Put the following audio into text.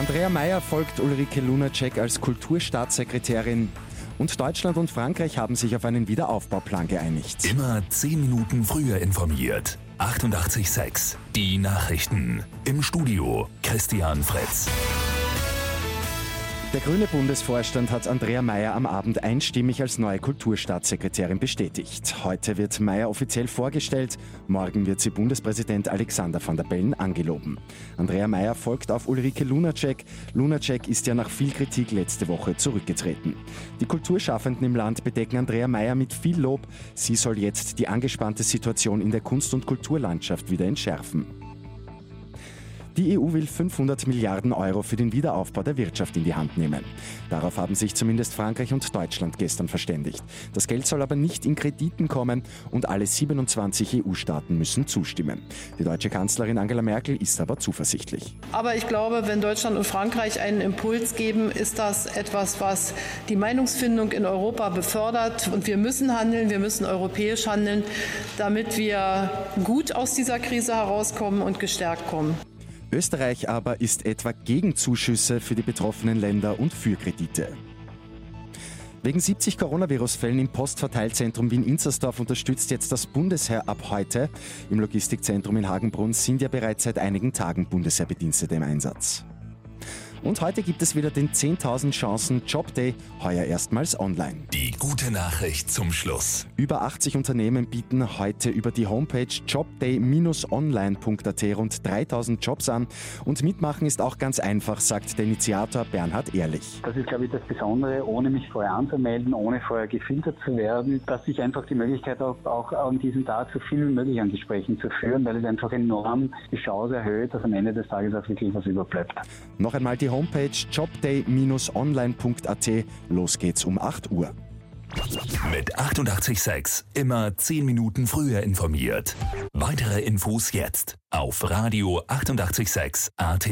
Andrea Mayer folgt Ulrike Lunacek als Kulturstaatssekretärin. Und Deutschland und Frankreich haben sich auf einen Wiederaufbauplan geeinigt. Immer 10 Minuten früher informiert. 88.6 Die Nachrichten. Im Studio Christian Fritz. Der grüne Bundesvorstand hat Andrea Mayer am Abend einstimmig als neue Kulturstaatssekretärin bestätigt. Heute wird Mayer offiziell vorgestellt, morgen wird sie Bundespräsident Alexander van der Bellen angeloben. Andrea Mayer folgt auf Ulrike Lunacek. Lunacek ist ja nach viel Kritik letzte Woche zurückgetreten. Die Kulturschaffenden im Land bedecken Andrea Mayer mit viel Lob. Sie soll jetzt die angespannte Situation in der Kunst- und Kulturlandschaft wieder entschärfen. Die EU will 500 Milliarden Euro für den Wiederaufbau der Wirtschaft in die Hand nehmen. Darauf haben sich zumindest Frankreich und Deutschland gestern verständigt. Das Geld soll aber nicht in Krediten kommen und alle 27 EU-Staaten müssen zustimmen. Die deutsche Kanzlerin Angela Merkel ist aber zuversichtlich. Aber ich glaube, wenn Deutschland und Frankreich einen Impuls geben, ist das etwas, was die Meinungsfindung in Europa befördert. Und wir müssen handeln, wir müssen europäisch handeln, damit wir gut aus dieser Krise herauskommen und gestärkt kommen. Österreich aber ist etwa gegen Zuschüsse für die betroffenen Länder und für Kredite. Wegen 70 Coronavirus-Fällen im Postverteilzentrum Wien-Inzersdorf unterstützt jetzt das Bundesheer ab heute. Im Logistikzentrum in Hagenbrunn sind ja bereits seit einigen Tagen Bundesheerbedienstete im Einsatz. Und heute gibt es wieder den 10.000 Chancen Job Day, heuer erstmals online. Die gute Nachricht zum Schluss. Über 80 Unternehmen bieten heute über die Homepage jobday-online.at rund 3.000 Jobs an. Und mitmachen ist auch ganz einfach, sagt der Initiator Bernhard Ehrlich. Das ist, glaube ich, das Besondere, ohne mich vorher anzumelden, ohne vorher gefiltert zu werden, dass ich einfach die Möglichkeit habe, auch an diesem Tag so viel wie möglich an Gesprächen zu führen, weil es einfach enorm die Chance erhöht, dass am Ende des Tages auch wirklich was überbleibt. Noch einmal die Homepage jobday-online.at. Los geht's um 8 Uhr. Mit 886 immer 10 Minuten früher informiert. Weitere Infos jetzt auf Radio 886 AT.